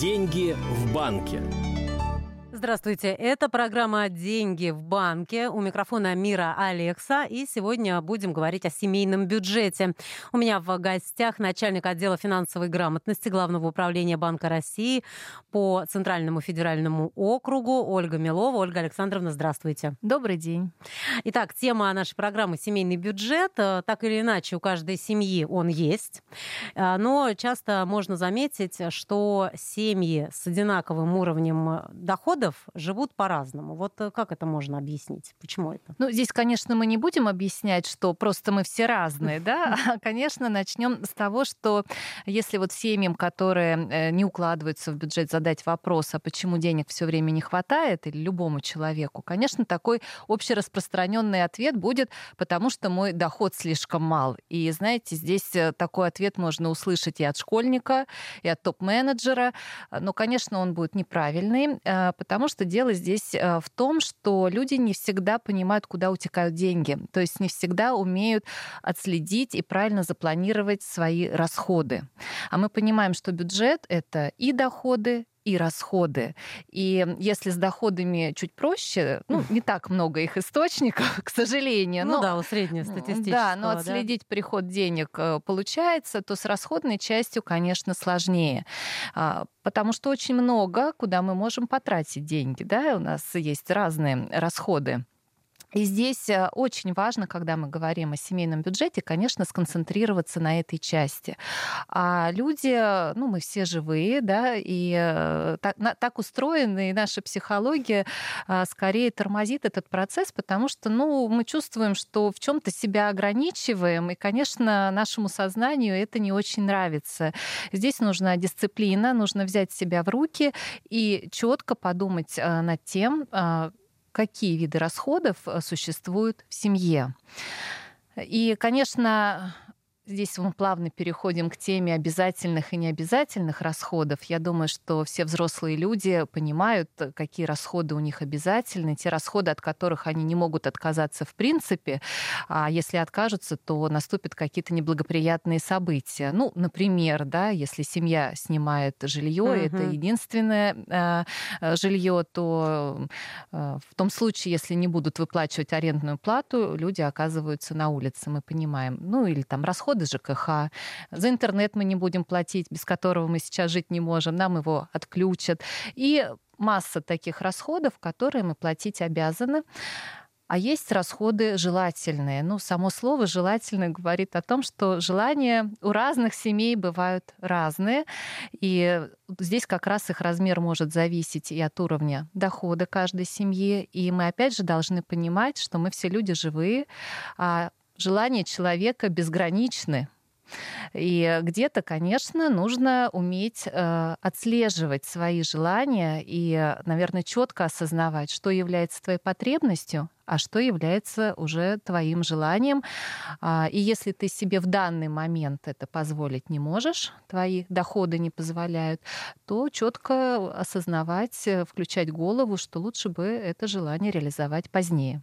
Деньги в банке. Здравствуйте, это программа «Деньги в банке». У микрофона Мира Алекса. И сегодня будем говорить о семейном бюджете. У меня в гостях начальник отдела финансовой грамотности Главного управления Банка России по Центральному федеральному округу Ольга Милова. Ольга Александровна, здравствуйте. Добрый день. Итак, тема нашей программы «Семейный бюджет». Так или иначе, у каждой семьи он есть. Но часто можно заметить, что семьи с одинаковым уровнем доходов народов живут по-разному. Вот э, как это можно объяснить? Почему это? Ну, здесь, конечно, мы не будем объяснять, что просто мы все разные, да? А, конечно, начнем с того, что если вот семьям, которые э, не укладываются в бюджет, задать вопрос, а почему денег все время не хватает, или любому человеку, конечно, такой общераспространенный ответ будет, потому что мой доход слишком мал. И, знаете, здесь э, такой ответ можно услышать и от школьника, и от топ-менеджера, но, конечно, он будет неправильный, потому потому что дело здесь э, в том, что люди не всегда понимают, куда утекают деньги. То есть не всегда умеют отследить и правильно запланировать свои расходы. А мы понимаем, что бюджет — это и доходы, и расходы. И если с доходами чуть проще, ну, не так много их источников, к сожалению. Ну но, да, у среднестатистического. Да, но отследить да? приход денег э, получается, то с расходной частью, конечно, сложнее. А, потому что очень много, куда мы можем потратить деньги. Да? У нас есть разные расходы. И здесь э, очень важно, когда мы говорим о семейном бюджете, конечно, сконцентрироваться на этой части. А люди, ну, мы все живые, да, и э, так, так устроены, и наша психология э, скорее тормозит этот процесс, потому что, ну, мы чувствуем, что в чем-то себя ограничиваем, и, конечно, нашему сознанию это не очень нравится. Здесь нужна дисциплина, нужно взять себя в руки и четко подумать над тем, какие виды расходов э, существуют в семье. И, конечно, Здесь мы плавно переходим к теме обязательных и необязательных расходов. Я думаю, что все взрослые люди понимают, какие расходы у них обязательны, те расходы, от которых они не могут отказаться в принципе. А если откажутся, то наступят какие-то неблагоприятные события. Ну, например, да, если семья снимает жилье, угу. это единственное э, жилье, то э, в том случае, если не будут выплачивать арендную плату, люди оказываются на улице, мы понимаем. Ну, или там расходы расходы ЖКХ, за интернет мы не будем платить, без которого мы сейчас жить не можем, нам его отключат. И масса таких расходов, которые мы платить обязаны. А есть расходы желательные. Ну, само слово желательное говорит о том, что желания у разных семей бывают разные. И здесь как раз их размер может зависеть и от уровня дохода каждой семьи. И мы опять же должны понимать, что мы все люди живые, а желания человека безграничны. И где-то, конечно, нужно уметь э, отслеживать свои желания и, наверное, четко осознавать, что является твоей потребностью, а что является уже твоим желанием. А, и если ты себе в данный момент это позволить не можешь, твои доходы не позволяют, то четко осознавать, э, включать голову, что лучше бы это желание реализовать позднее.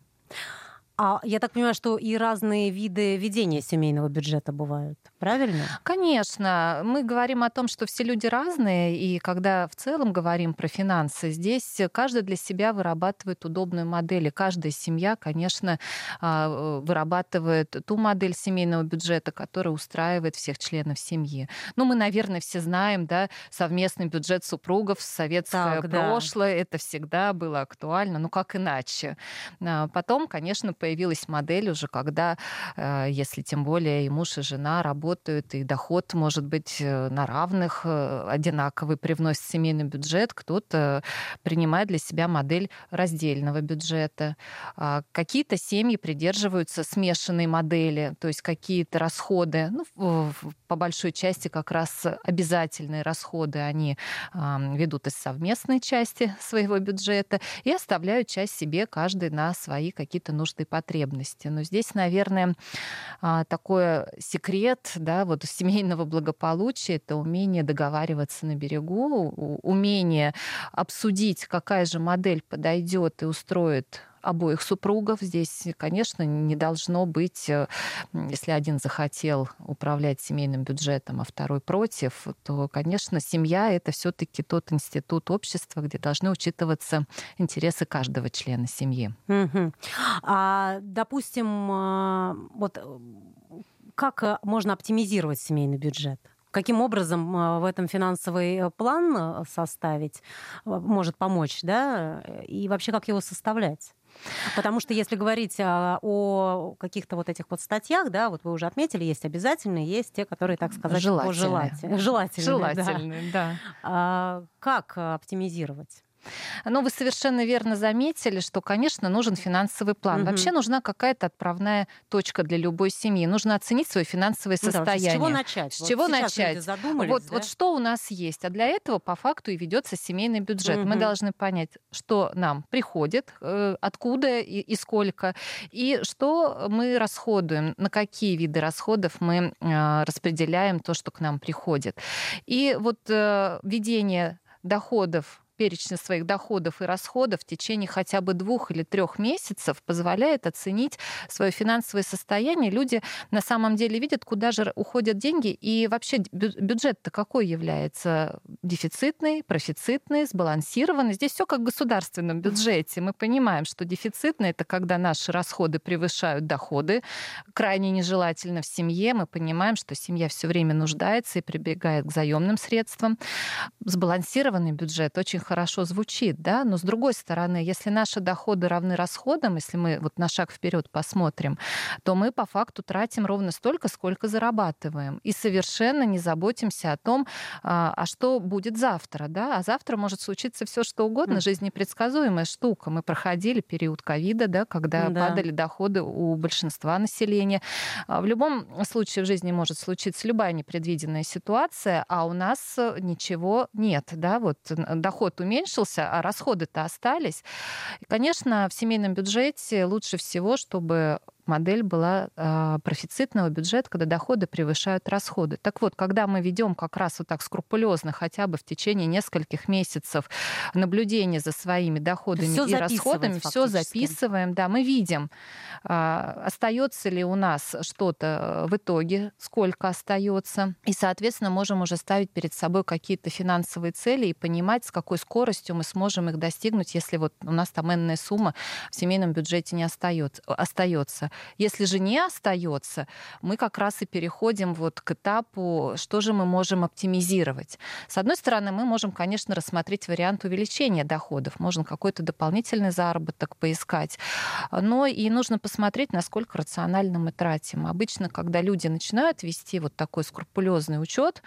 А я так понимаю, что и разные виды ведения семейного бюджета бывают, правильно? Конечно. Мы говорим о том, что все люди разные, и когда в целом говорим про финансы, здесь каждый для себя вырабатывает удобную модель. И каждая семья, конечно, а, вырабатывает ту модель семейного бюджета, которая устраивает всех членов семьи. Ну, мы, наверное, все знаем, да, совместный бюджет супругов, советское так, прошлое, да. это всегда было актуально, ну как иначе. А, потом, конечно, появилась модель уже, когда, э, если тем более и муж, и жена работают, и доход может быть э, на равных, э, одинаковый, привносит семейный бюджет, кто-то принимает для себя модель раздельного бюджета. А какие-то семьи придерживаются смешанной модели, то есть какие-то расходы, ну, по большой части как раз обязательные расходы они ведут из совместной части своего бюджета и оставляют часть себе каждый на свои какие-то нужды и потребности. Но здесь, наверное, а, такой секрет да, вот семейного благополучия – это умение договариваться на берегу, умение обсудить, какая же модель подойдет и устроит обоих супругов. Здесь, конечно, не должно быть, э, если один захотел управлять семейным бюджетом, а второй против, то, конечно, семья это все-таки тот институт общества, где должны учитываться интересы каждого члена семьи. Угу. А, допустим, э, вот э, как можно оптимизировать семейный бюджет? Каким образом в этом финансовый план составить может помочь, да? И вообще как его составлять? Потому что если говорить о каких-то вот этих вот статьях, да, вот вы уже отметили, есть обязательные, есть те, которые, так сказать, желательные. Желательные, желательные да. да. А, как оптимизировать? Но вы совершенно верно заметили, что, конечно, нужен финансовый план. Угу. Вообще нужна какая-то отправная точка для любой семьи. Нужно оценить свое финансовое состояние. Да, с чего начать? С вот чего начать? Вот, да? вот что у нас есть. А для этого по факту и ведется семейный бюджет. Угу. Мы должны понять, что нам приходит, э, откуда и, и сколько, и что мы расходуем, на какие виды расходов мы э, распределяем то, что к нам приходит. И вот э, ведение доходов перечня своих доходов и расходов в течение хотя бы двух или трех месяцев позволяет оценить свое финансовое состояние. Люди на самом деле видят, куда же уходят деньги, и вообще бюджет-то какой является? Дефицитный, профицитный, сбалансированный. Здесь все как в государственном бюджете. Мы понимаем, что дефицитный это когда наши расходы превышают доходы. Крайне нежелательно в семье. Мы понимаем, что семья все время нуждается и прибегает к заемным средствам. Сбалансированный бюджет очень хорошо звучит, да, но с другой стороны, если наши доходы равны расходам, если мы вот на шаг вперед посмотрим, то мы по факту тратим ровно столько, сколько зарабатываем. И совершенно не заботимся о том, а, а что будет завтра, да, а завтра может случиться все что угодно, жизнь непредсказуемая штука. Мы проходили период ковида, да, когда да. падали доходы у большинства населения. А, в любом случае в жизни может случиться любая непредвиденная ситуация, а у нас ничего нет, да, вот доход уменьшился, а расходы-то остались. И, конечно, в семейном бюджете лучше всего, чтобы модель была э, профицитного бюджета, когда доходы превышают расходы. Так вот, когда мы ведем как раз вот так скрупулезно, хотя бы в течение нескольких месяцев наблюдение за своими доходами всё и расходами, все записываем, да, мы видим, э, остается ли у нас что-то в итоге, сколько остается, и, соответственно, можем уже ставить перед собой какие-то финансовые цели и понимать, с какой скоростью мы сможем их достигнуть, если вот у нас там энная сумма в семейном бюджете не остается. Если же не остается, мы как раз и переходим вот к этапу, что же мы можем оптимизировать. С одной стороны, мы можем, конечно, рассмотреть вариант увеличения доходов, можно какой-то дополнительный заработок поискать, но и нужно посмотреть, насколько рационально мы тратим. Обычно, когда люди начинают вести вот такой скрупулезный учет,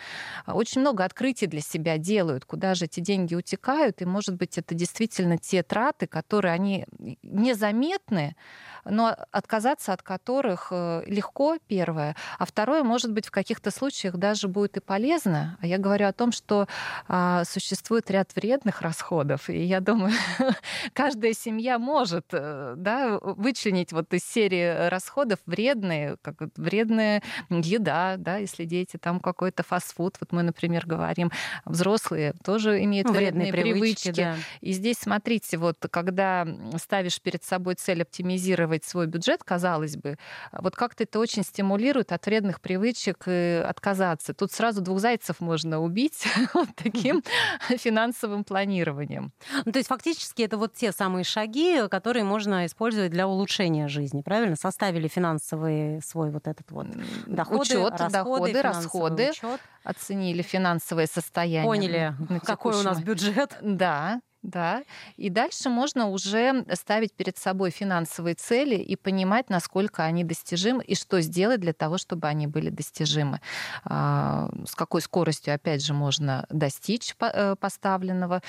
очень много открытий для себя делают, куда же эти деньги утекают, и, может быть, это действительно те траты, которые они незаметны, но отказаться от которых э, легко, первое, а второе, может быть, в каких-то случаях даже будет и полезно. А я говорю о том, что а, существует ряд вредных расходов, и я думаю, каждая семья может э, да, вычленить вот из серии расходов вредные, как вредная еда, да, если дети там какой-то фастфуд, вот мы, например, говорим, взрослые тоже имеют вредные, вредные привычки. привычки. Да. И здесь, смотрите, вот когда ставишь перед собой цель оптимизировать планировать свой бюджет, казалось бы, вот как-то это очень стимулирует от вредных привычек отказаться. Тут сразу двух зайцев можно убить вот таким финансовым планированием. Ну, то есть фактически это вот те самые шаги, которые можно использовать для улучшения жизни, правильно? Составили финансовый свой вот этот вот доходы, учет, расходы, доходы, расходы, учет. оценили финансовое состояние. Поняли, какой у нас бюджет. Да, да, и дальше можно уже ставить перед собой финансовые цели и понимать, насколько они достижимы и что сделать для того, чтобы они были достижимы. А, с какой скоростью, опять же, можно достичь э, поставленного.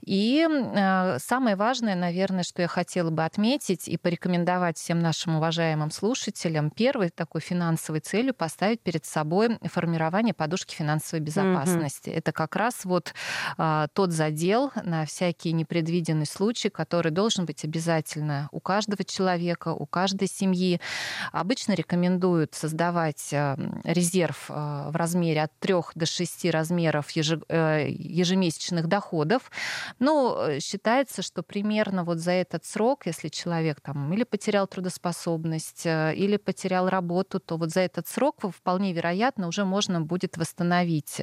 И а, самое важное, наверное, что я хотела бы отметить и порекомендовать всем нашим уважаемым слушателям, первой такой финансовой целью поставить перед собой формирование подушки финансовой безопасности. Mm-hmm. Это как раз вот а, тот задел на вся всякий непредвиденный случай, который должен быть обязательно у каждого человека, у каждой семьи. Обычно рекомендуют создавать э, резерв э, в размере от 3 до 6 размеров ежемесячных доходов. Ну, считается, что примерно вот за этот срок, если человек там или потерял трудоспособность, или потерял работу, то вот за этот срок вполне вероятно уже можно будет восстановить,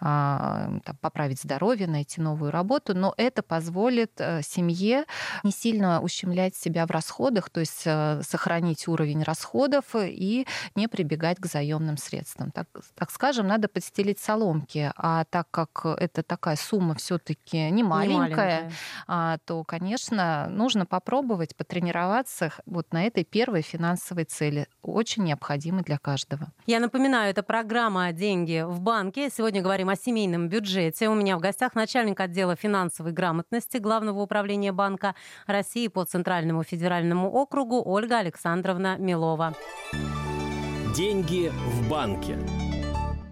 а, поправить здоровье, найти новую работу, но это позволит э, семье не сильно ущемлять себя в расходах, то есть э, сохранить уровень расходов и не прибегать к заемным средствам. Так, так скажем, надо подстелить соломки, а так как это такая сумма все-таки не маленькая. А, то, конечно, нужно попробовать потренироваться вот на этой первой финансовой цели, очень необходимой для каждого. Я напоминаю, это программа «Деньги в банке». Сегодня говорим о семейном бюджете. У меня в гостях начальник отдела финансовой грамотности Главного управления Банка России по Центральному федеральному округу Ольга Александровна Милова. Деньги в банке.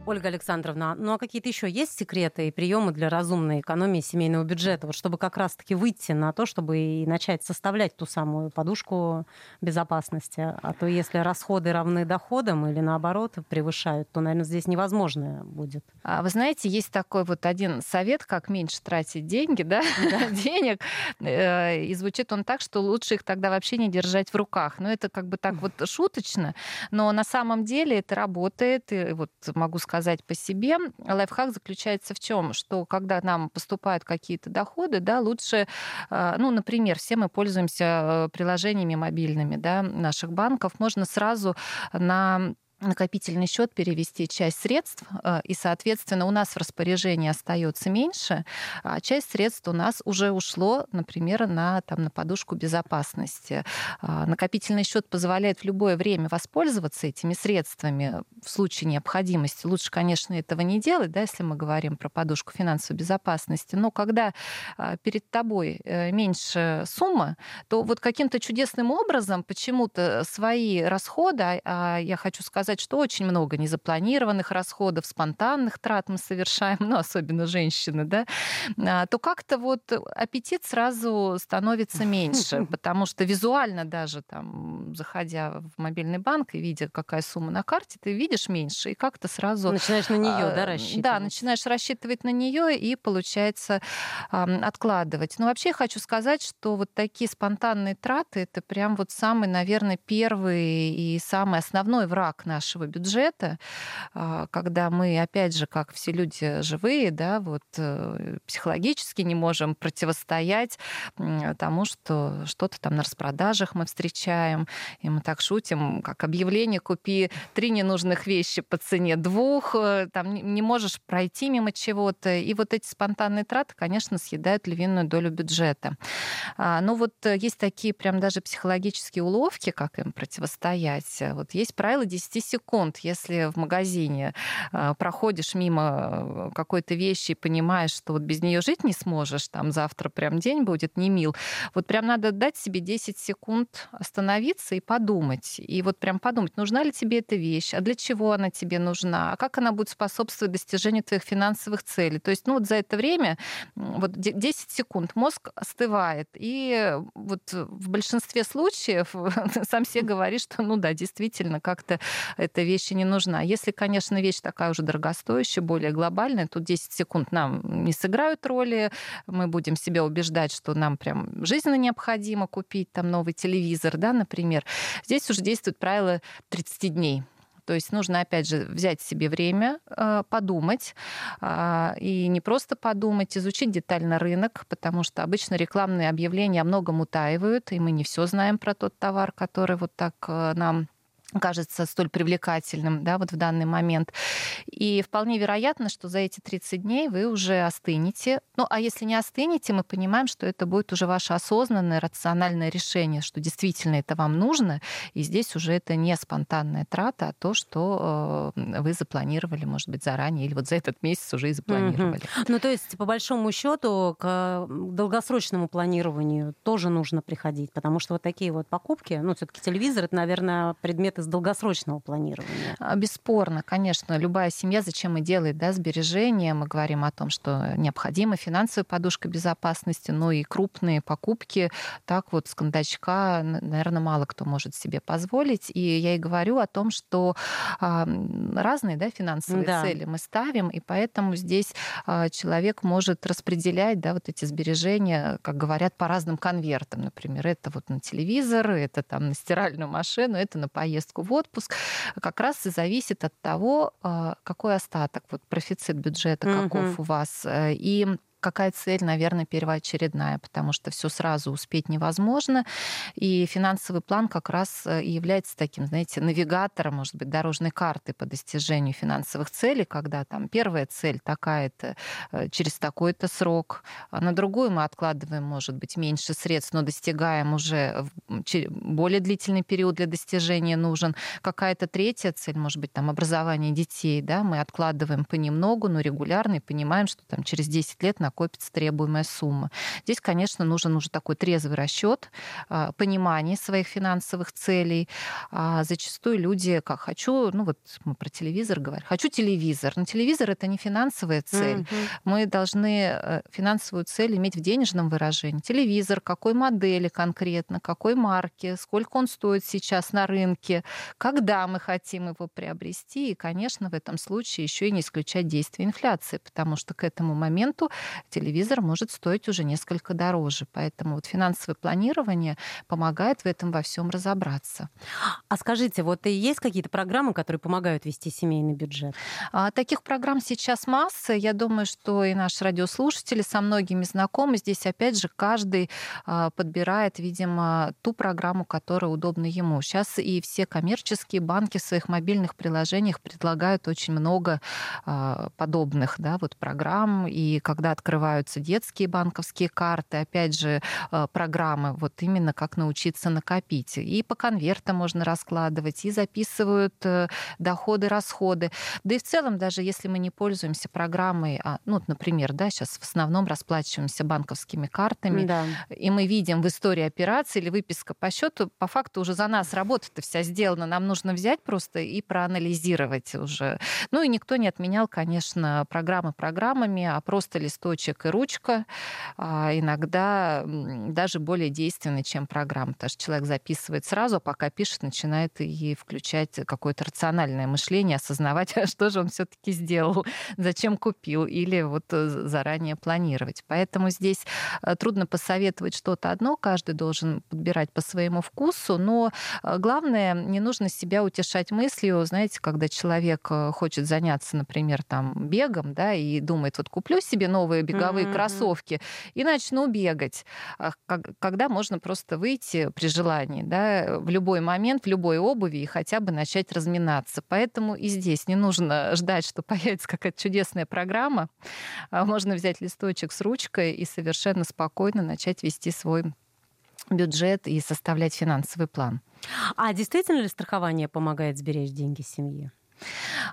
Ольга Александровна, ну а какие-то еще есть секреты и приемы для разумной экономии семейного бюджета, вот чтобы как раз-таки выйти на то, чтобы и начать составлять ту самую подушку безопасности? А то если расходы равны доходам или наоборот превышают, то, наверное, здесь невозможно будет. А вы знаете, есть такой вот один совет, как меньше тратить деньги, да, денег, э, и звучит он так, что лучше их тогда вообще не держать в руках. Но это как бы так вот шуточно, но на самом деле это работает, и вот могу сказать, сказать по себе. Лайфхак заключается в чем? Что когда нам поступают какие-то доходы, да, лучше, э, ну, например, все мы пользуемся э, приложениями мобильными да, наших банков, можно сразу на накопительный счет перевести часть средств, э, и, соответственно, у нас в распоряжении остается меньше, а часть средств у нас уже ушло, например, на, там, на подушку безопасности. А, накопительный счет позволяет в любое время воспользоваться этими средствами в случае необходимости. Лучше, конечно, этого не делать, да, если мы говорим про подушку финансовой безопасности, но когда а, перед тобой э, меньше сумма, то вот каким-то чудесным образом почему-то свои расходы, а я хочу сказать, сказать, что очень много незапланированных расходов, спонтанных трат мы совершаем, ну, особенно женщины, да, а, то как-то вот аппетит сразу становится меньше, потому что визуально даже там, заходя в мобильный банк и видя, какая сумма на карте, ты видишь меньше, и как-то сразу... Начинаешь на нее, да, рассчитывать? Да, начинаешь рассчитывать на нее и, получается, откладывать. Но вообще хочу сказать, что вот такие спонтанные траты, это прям вот самый, наверное, первый и самый основной враг на нашего бюджета, а, когда мы, опять же, как все люди живые, да, вот э, психологически не можем противостоять тому, что что-то там на распродажах мы встречаем, и мы так шутим, как объявление «купи три ненужных вещи по цене двух», э, там не можешь пройти мимо чего-то, и вот эти спонтанные траты, конечно, съедают львиную долю бюджета. А, Но ну вот э, есть такие прям даже психологические уловки, как им противостоять. Вот есть правило 10 секунд, если в магазине а, проходишь мимо какой-то вещи и понимаешь, что вот без нее жить не сможешь, там завтра прям день будет не мил, вот прям надо дать себе 10 секунд остановиться и подумать. И вот прям подумать, нужна ли тебе эта вещь, а для чего она тебе нужна, а как она будет способствовать достижению твоих финансовых целей. То есть, ну вот за это время, вот 10 секунд мозг остывает. И вот в большинстве случаев сам себе говорит, что ну да, действительно, как-то эта вещь не нужна. Если, конечно, вещь такая уже дорогостоящая, более глобальная, тут 10 секунд нам не сыграют роли, мы будем себя убеждать, что нам прям жизненно необходимо купить там новый телевизор, да, например. Здесь уже действует правило 30 дней. То есть нужно, опять же, взять себе время, э, подумать, а, и не просто подумать, изучить детально рынок, потому что обычно рекламные объявления о многом утаивают, и мы не все знаем про тот товар, который вот так э, нам кажется столь привлекательным да, вот в данный момент. И вполне вероятно, что за эти 30 дней вы уже остынете. Ну, а если не остынете, мы понимаем, что это будет уже ваше осознанное, рациональное решение, что действительно это вам нужно, и здесь уже это не спонтанная трата, а то, что э, вы запланировали, может быть, заранее, или вот за этот месяц уже и запланировали. Mm-hmm. Ну, то есть, по большому счету, к долгосрочному планированию тоже нужно приходить, потому что вот такие вот покупки, ну, все-таки телевизор это, наверное, предмет из долгосрочного планирования. А, бесспорно, конечно. Любая семья зачем и делает да, сбережения. Мы говорим о том, что необходима финансовая подушка безопасности, но и крупные покупки. Так вот, с кондачка, наверное, мало кто может себе позволить. И я и говорю о том, что а, разные да, финансовые да. цели мы ставим, и поэтому здесь а, человек может распределять да, вот эти сбережения, как говорят, по разным конвертам. Например, это вот на телевизор, это там на стиральную машину, это на поездку в отпуск. Как раз и зависит от того, а, какой остаток, вот профицит бюджета, каков угу. у вас. Э, и какая цель, наверное, первоочередная, потому что все сразу успеть невозможно. И финансовый план как раз э, и является таким, знаете, навигатором, может быть, дорожной карты по достижению финансовых целей, когда там первая цель такая-то э, через такой-то срок, а на другую мы откладываем, может быть, меньше средств, но достигаем уже более длительный период для достижения нужен. Какая-то третья цель, может быть, там образование детей, да, мы откладываем понемногу, но регулярно и понимаем, что там через 10 лет накопится требуемая сумма. Здесь, конечно, нужен уже такой трезвый расчет, а, понимание своих финансовых целей. А зачастую люди, как хочу, ну вот мы про телевизор говорим, хочу телевизор, но телевизор это не финансовая цель. Mm-hmm. Мы должны э, финансовую цель иметь в денежном выражении. Телевизор, какой модели конкретно, какой марки, сколько он стоит сейчас на рынке, когда мы хотим его приобрести. И, конечно, в этом случае еще и не исключать действие инфляции, потому что к этому моменту телевизор может стоить уже несколько дороже. Поэтому вот финансовое планирование помогает в этом во всем разобраться. А скажите, вот и есть какие-то программы, которые помогают вести семейный бюджет? А, таких программ сейчас масса. Я думаю, что и наши радиослушатели со многими знакомы. Здесь, опять же, каждый а, подбирает, видимо, ту программу, которая удобна ему. Сейчас и все коммерческие банки в своих мобильных приложениях предлагают очень много а, подобных да, вот программ. И когда открываются детские банковские карты, опять же, э, программы, вот именно как научиться накопить. И по конвертам можно раскладывать, и записывают э, доходы, расходы. Да и в целом, даже если мы не пользуемся программой, а, ну, например, да, сейчас в основном расплачиваемся банковскими картами, да. и мы видим в истории операции или выписка по счету, по факту уже за нас работа-то вся сделана, нам нужно взять просто и проанализировать уже. Ну и никто не отменял, конечно, программы программами, а просто листок листочек и ручка а, иногда даже более действенны, чем программа. Потому что человек записывает сразу, а пока пишет, начинает и включать какое-то рациональное мышление, осознавать, что же он все-таки сделал, зачем купил, или вот э, заранее планировать. Поэтому здесь э, трудно посоветовать что-то одно, каждый должен подбирать по своему вкусу, но э, главное, не нужно себя утешать мыслью, знаете, когда человек хочет заняться, например, там бегом, да, и думает, вот куплю себе новые беговые mm-hmm. кроссовки и начну бегать. А когда можно просто выйти при желании, да, в любой момент, в любой обуви и хотя бы начать разминаться. Поэтому и здесь не нужно ждать, что появится какая-то чудесная программа. А можно взять листочек с ручкой и совершенно спокойно начать вести свой бюджет и составлять финансовый план. А действительно ли страхование помогает сберечь деньги семьи?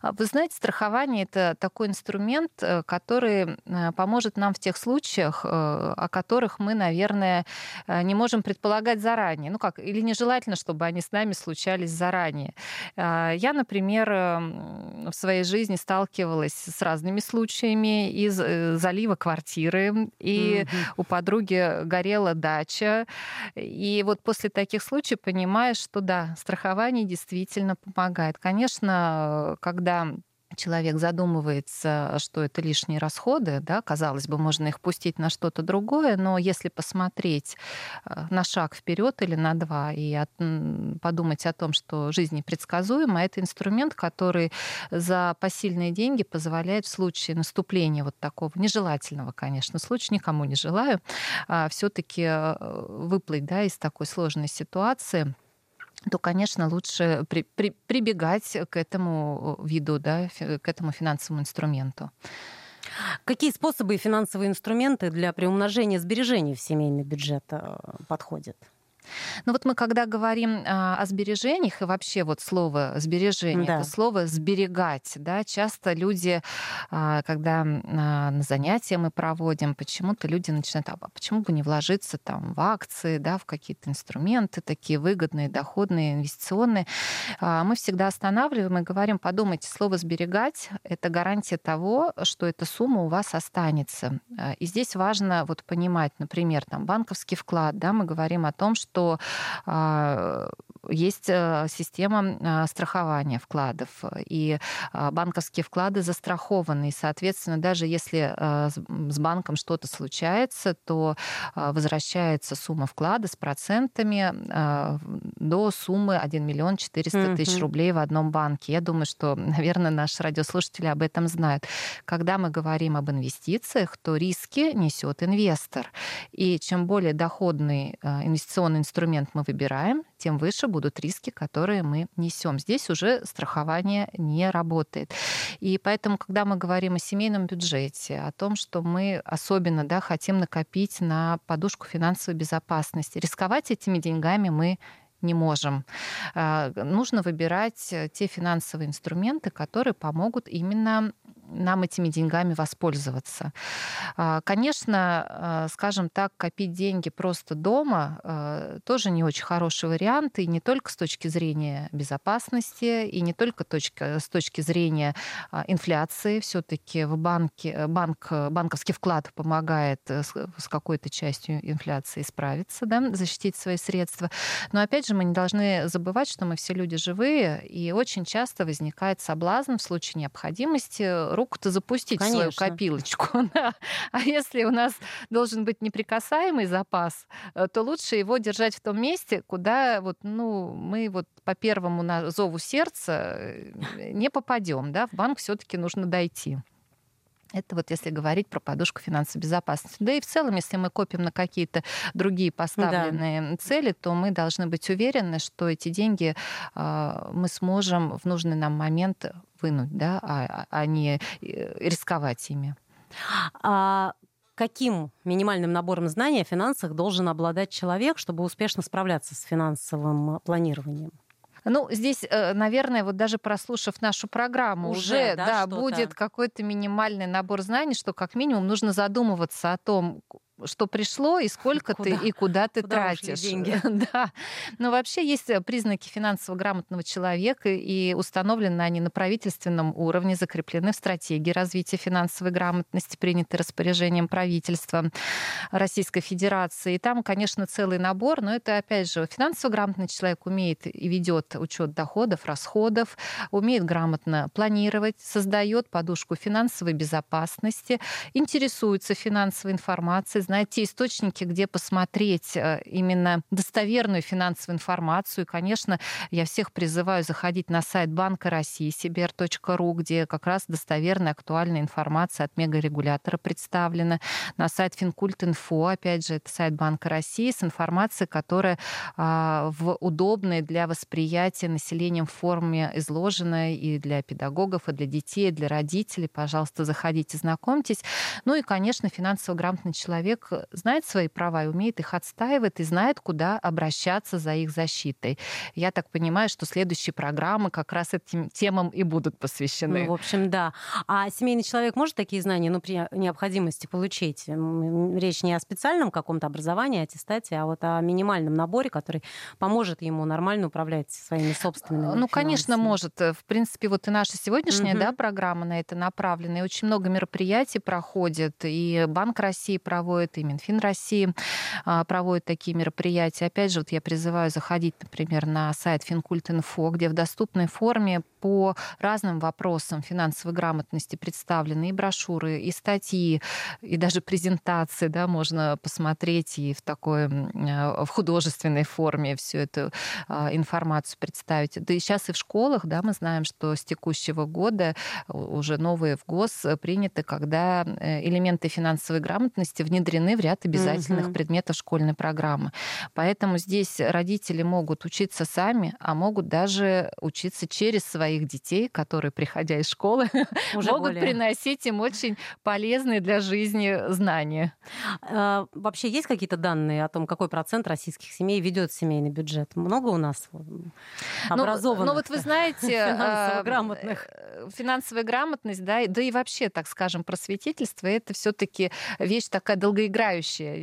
А вы знаете, страхование это такой инструмент, э, который э, поможет нам в тех случаях, э, о которых мы, наверное, не можем предполагать заранее. Ну как, или нежелательно, чтобы они с нами случались заранее. А, я, например, эм, в своей жизни сталкивалась с разными случаями из залива квартиры, и mm-hmm. у подруги горела дача. И вот после таких случаев понимаешь, что да, страхование действительно помогает. Конечно, когда человек задумывается, что это лишние расходы, да, казалось бы, можно их пустить на что-то другое, но если посмотреть э, на шаг вперед или на два и от, подумать о том, что жизнь непредсказуема, это инструмент, который за посильные деньги позволяет в случае наступления вот такого нежелательного, конечно, случая, никому не желаю, а все-таки э, выплыть да, из такой сложной ситуации то, конечно, лучше при, при, прибегать к этому виду, да, к этому финансовому инструменту. Какие способы и финансовые инструменты для приумножения сбережений в семейный бюджет э, подходят? Ну вот мы когда говорим а, о сбережениях, и вообще вот слово сбережение, да. это слово сберегать, да, часто люди, а, когда а, на занятия мы проводим, почему-то люди начинают, а почему бы не вложиться там в акции, да, в какие-то инструменты такие выгодные, доходные, инвестиционные. Мы всегда останавливаем и говорим, подумайте, слово сберегать — это гарантия того, что эта сумма у вас останется. И здесь важно вот понимать, например, там банковский вклад, да, мы говорим о том, что что а, есть э, система а, страхования вкладов, и а, банковские вклады застрахованы. И, соответственно, даже если с банком что-то случается, то возвращается сумма вклада с процентами до суммы 1 миллион 400 тысяч рублей в одном банке. Я думаю, что, наверное, наши радиослушатели об этом знают. Когда мы говорим об инвестициях, то риски несет инвестор. И чем более доходный инвестиционный инструмент мы выбираем, тем выше будут риски, которые мы несем. Здесь уже страхование не работает. И поэтому, когда мы говорим о семейном бюджете, о том, что мы особенно да, хотим накопить на подушку финансовой безопасности, рисковать этими деньгами мы не можем. А, нужно выбирать те финансовые инструменты, которые помогут именно нам этими деньгами воспользоваться. А, конечно, а, скажем так, копить деньги просто дома а, тоже не очень хороший вариант, и не только с точки зрения безопасности, и не только с точки зрения инфляции. Все-таки в банке банк, банковский вклад помогает э, с какой-то частью инфляции справиться, да, защитить свои средства. Но опять же, мы не должны забывать, что мы все люди живые, и очень часто возникает соблазн в случае необходимости руку-то запустить Конечно. в свою копилочку. Да. А если у нас должен быть неприкасаемый запас, э, то лучше его держать в том месте, куда вот, ну, мы вот по первому зову сердца э, не попадем. Да? В банк все-таки нужно дойти. Это вот если говорить про подушку финансовой безопасности. Да и в целом, если мы копим на какие-то другие поставленные да. цели, то мы должны быть уверены, что эти деньги э, мы сможем в нужный нам момент вынуть, да, а, а не э, рисковать ими. А каким минимальным набором знаний о финансах должен обладать человек, чтобы успешно справляться с финансовым планированием? Ну, здесь, э, наверное, вот даже прослушав нашу программу, уже, уже да, да будет какой-то минимальный набор знаний, что как минимум нужно задумываться о том, что пришло и сколько куда? ты и куда ты куда тратишь. деньги. да. Но вообще есть э, признаки финансово грамотного человека, и установлены они на правительственном уровне, закреплены в стратегии развития финансовой грамотности, принятой распоряжением правительства Российской Федерации. И там, конечно, целый набор, но это, опять же, финансово грамотный человек умеет и ведет учет доходов, расходов, умеет грамотно планировать, создает подушку финансовой безопасности, интересуется финансовой информацией, знать те источники, где посмотреть э, именно достоверную финансовую информацию. И, конечно, я всех призываю заходить на сайт Банка России, cbr.ru, где как раз достоверная, актуальная информация от мегарегулятора представлена. На сайт Финкульт.инфо, опять же, это сайт Банка России с информацией, которая а, в удобной для восприятия населением форме изложена и для педагогов, и для детей, и для родителей. Пожалуйста, заходите, знакомьтесь. Ну и, конечно, финансово грамотный человек человек э, знает свои права и умеет их отстаивать, и знает, куда обращаться за их защитой. Я так понимаю, что следующие программы как раз этим темам и будут посвящены. Ну, в общем, да. А семейный человек может такие знания, ну, при необходимости получить? Речь не о специальном каком-то образовании, аттестате, а вот о минимальном наборе, который поможет ему нормально управлять своими собственными Ну, конечно, может. В принципе, вот и наша сегодняшняя угу. да, программа на это направлена. И очень много мероприятий проходит. И Банк России проводит проводит, и Минфин России а, проводит такие мероприятия. Опять же, вот я призываю заходить, например, на сайт Финкульт.инфо, где в доступной форме по разным вопросам финансовой грамотности представлены и брошюры, и статьи, и даже презентации, да, можно посмотреть и в такой, в художественной форме всю эту а, информацию представить. Да и сейчас и в школах, да, мы знаем, что с текущего года уже новые в ГОС приняты, когда э, элементы финансовой грамотности внедряются внедрены в ряд обязательных mm-hmm. предметов школьной программы. Поэтому здесь родители могут учиться сами, а могут даже учиться через своих детей, которые, приходя из школы, Уже могут более... приносить им очень полезные для жизни знания. А, вообще есть какие-то данные о том, какой процент российских семей ведет семейный бюджет? Много у нас образованных? Ну, ну вот вы знаете, финансово а, грамотных. Э, финансовая грамотность, да, да и вообще, так скажем, просветительство это все-таки вещь такая долгоиграющая.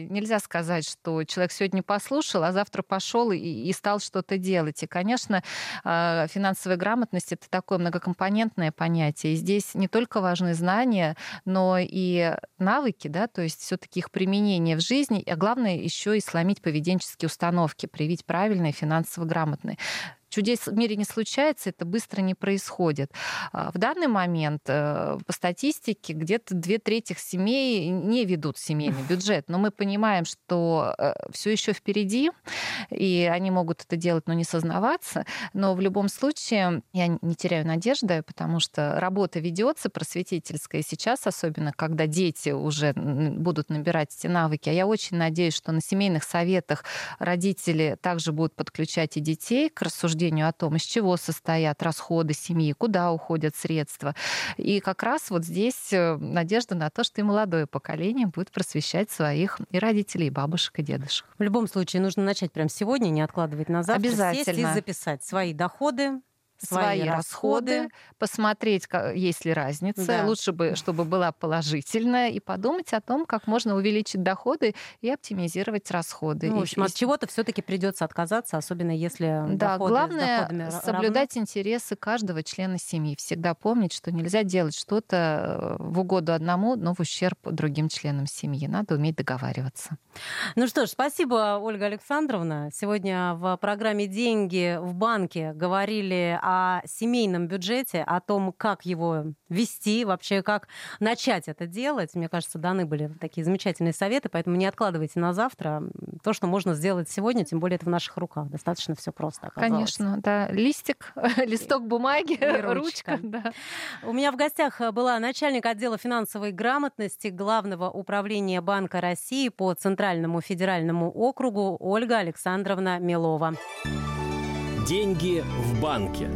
Нельзя сказать, что человек сегодня послушал, а завтра пошел и, и стал что-то делать. И, конечно, а, финансовая грамотность это такое многокомпонентное понятие. И здесь не только важны знания, но и навыки, да, то есть все-таки их применение в жизни, а главное еще и сломить поведенческие установки, привить правильные финансово грамотные чудес в мире не случается, это быстро не происходит. А, в данный момент э, по статистике где-то две трети семей не ведут семейный бюджет, но мы понимаем, что э, все еще впереди, и они могут это делать, но не сознаваться. Но в любом случае я не теряю надежды, потому что работа ведется просветительская сейчас, особенно когда дети уже будут набирать эти навыки. А я очень надеюсь, что на семейных советах родители также будут подключать и детей к рассуждению рассуждению о том, из чего состоят расходы семьи, куда уходят средства. И как раз вот здесь э, надежда на то, что и молодое поколение будет просвещать своих и родителей, и бабушек, и дедушек. В любом случае нужно начать прямо сегодня, не откладывать на завтра. Обязательно. Сесть и записать свои доходы, свои, свои расходы, расходы, посмотреть, есть ли разница. Да. Лучше бы, чтобы была положительная, и подумать о том, как можно увеличить доходы и оптимизировать расходы. Ну, в общем, и, от чего-то все-таки придется отказаться, особенно если да, доходы главное соблюдать равны. интересы каждого члена семьи. Всегда помнить, что нельзя делать что-то э, в угоду одному, но в ущерб другим членам семьи. Надо уметь договариваться. Ну что ж, спасибо, Ольга Александровна. Сегодня в программе «Деньги в банке» говорили о о семейном бюджете, о том, как его вести, вообще как начать это делать. Мне кажется, даны были такие замечательные советы, поэтому не откладывайте на завтра то, что можно сделать сегодня, тем более это в наших руках. Достаточно все просто оказалось. Конечно, да. Листик, листок бумаги, ручка. да. У меня в гостях была начальник отдела финансовой грамотности Главного управления Банка России по Центральному федеральному округу Ольга Александровна Милова. Деньги в банке.